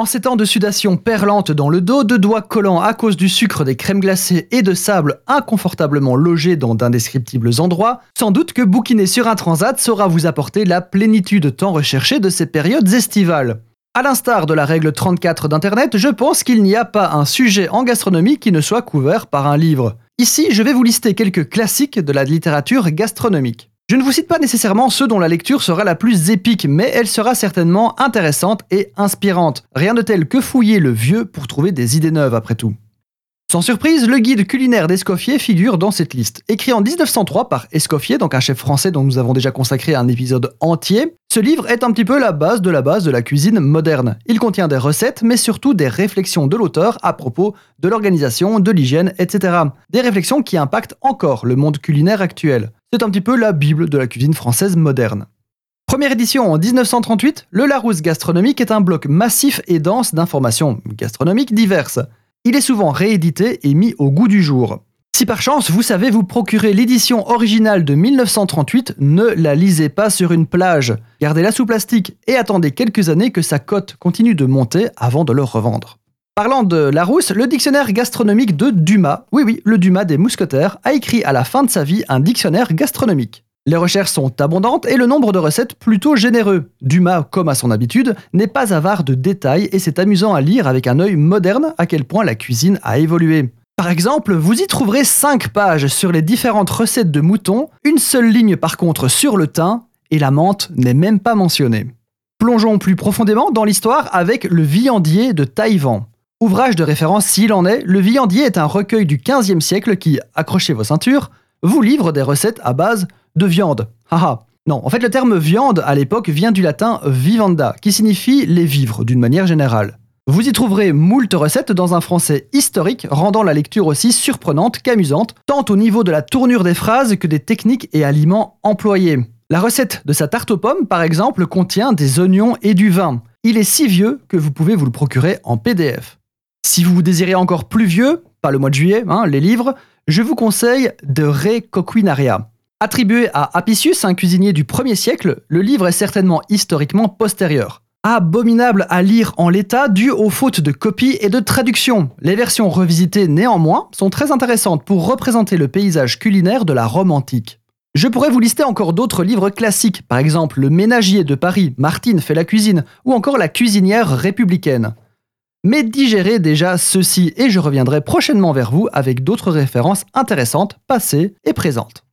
En ces temps de sudation perlante dans le dos, de doigts collants à cause du sucre des crèmes glacées et de sable inconfortablement logés dans d'indescriptibles endroits, sans doute que bouquiner sur un transat saura vous apporter la plénitude tant recherchée de ces périodes estivales. À l'instar de la règle 34 d'Internet, je pense qu'il n'y a pas un sujet en gastronomie qui ne soit couvert par un livre. Ici, je vais vous lister quelques classiques de la littérature gastronomique. Je ne vous cite pas nécessairement ceux dont la lecture sera la plus épique, mais elle sera certainement intéressante et inspirante. Rien de tel que fouiller le vieux pour trouver des idées neuves après tout. Sans surprise, le guide culinaire d'Escoffier figure dans cette liste. Écrit en 1903 par Escoffier, donc un chef français dont nous avons déjà consacré un épisode entier, ce livre est un petit peu la base de la base de la cuisine moderne. Il contient des recettes, mais surtout des réflexions de l'auteur à propos de l'organisation, de l'hygiène, etc. Des réflexions qui impactent encore le monde culinaire actuel. C'est un petit peu la Bible de la cuisine française moderne. Première édition en 1938, le Larousse gastronomique est un bloc massif et dense d'informations gastronomiques diverses. Il est souvent réédité et mis au goût du jour. Si par chance vous savez vous procurer l'édition originale de 1938, ne la lisez pas sur une plage. Gardez-la sous plastique et attendez quelques années que sa cote continue de monter avant de le revendre. Parlant de Larousse, le dictionnaire gastronomique de Dumas, oui oui, le Dumas des mousquetaires, a écrit à la fin de sa vie un dictionnaire gastronomique. Les recherches sont abondantes et le nombre de recettes plutôt généreux. Dumas, comme à son habitude, n'est pas avare de détails et c'est amusant à lire avec un œil moderne à quel point la cuisine a évolué. Par exemple, vous y trouverez 5 pages sur les différentes recettes de mouton, une seule ligne par contre sur le thym, et la menthe n'est même pas mentionnée. Plongeons plus profondément dans l'histoire avec le viandier de Taïwan. Ouvrage de référence s'il en est, Le Viandier est un recueil du XVe siècle qui, accrochez vos ceintures, vous livre des recettes à base de viande. Haha. Non, en fait le terme viande à l'époque vient du latin vivanda, qui signifie les vivres d'une manière générale. Vous y trouverez moult recettes dans un français historique, rendant la lecture aussi surprenante qu'amusante, tant au niveau de la tournure des phrases que des techniques et aliments employés. La recette de sa tarte aux pommes, par exemple, contient des oignons et du vin. Il est si vieux que vous pouvez vous le procurer en PDF. Si vous désirez encore plus vieux, pas le mois de juillet, hein, les livres, je vous conseille De Re Coquinaria. Attribué à Apicius, un cuisinier du 1er siècle, le livre est certainement historiquement postérieur. Abominable à lire en l'état dû aux fautes de copie et de traduction. Les versions revisitées néanmoins sont très intéressantes pour représenter le paysage culinaire de la Rome antique. Je pourrais vous lister encore d'autres livres classiques, par exemple Le Ménagier de Paris, Martine fait la cuisine, ou encore La cuisinière républicaine. Mais digérez déjà ceci et je reviendrai prochainement vers vous avec d'autres références intéressantes, passées et présentes.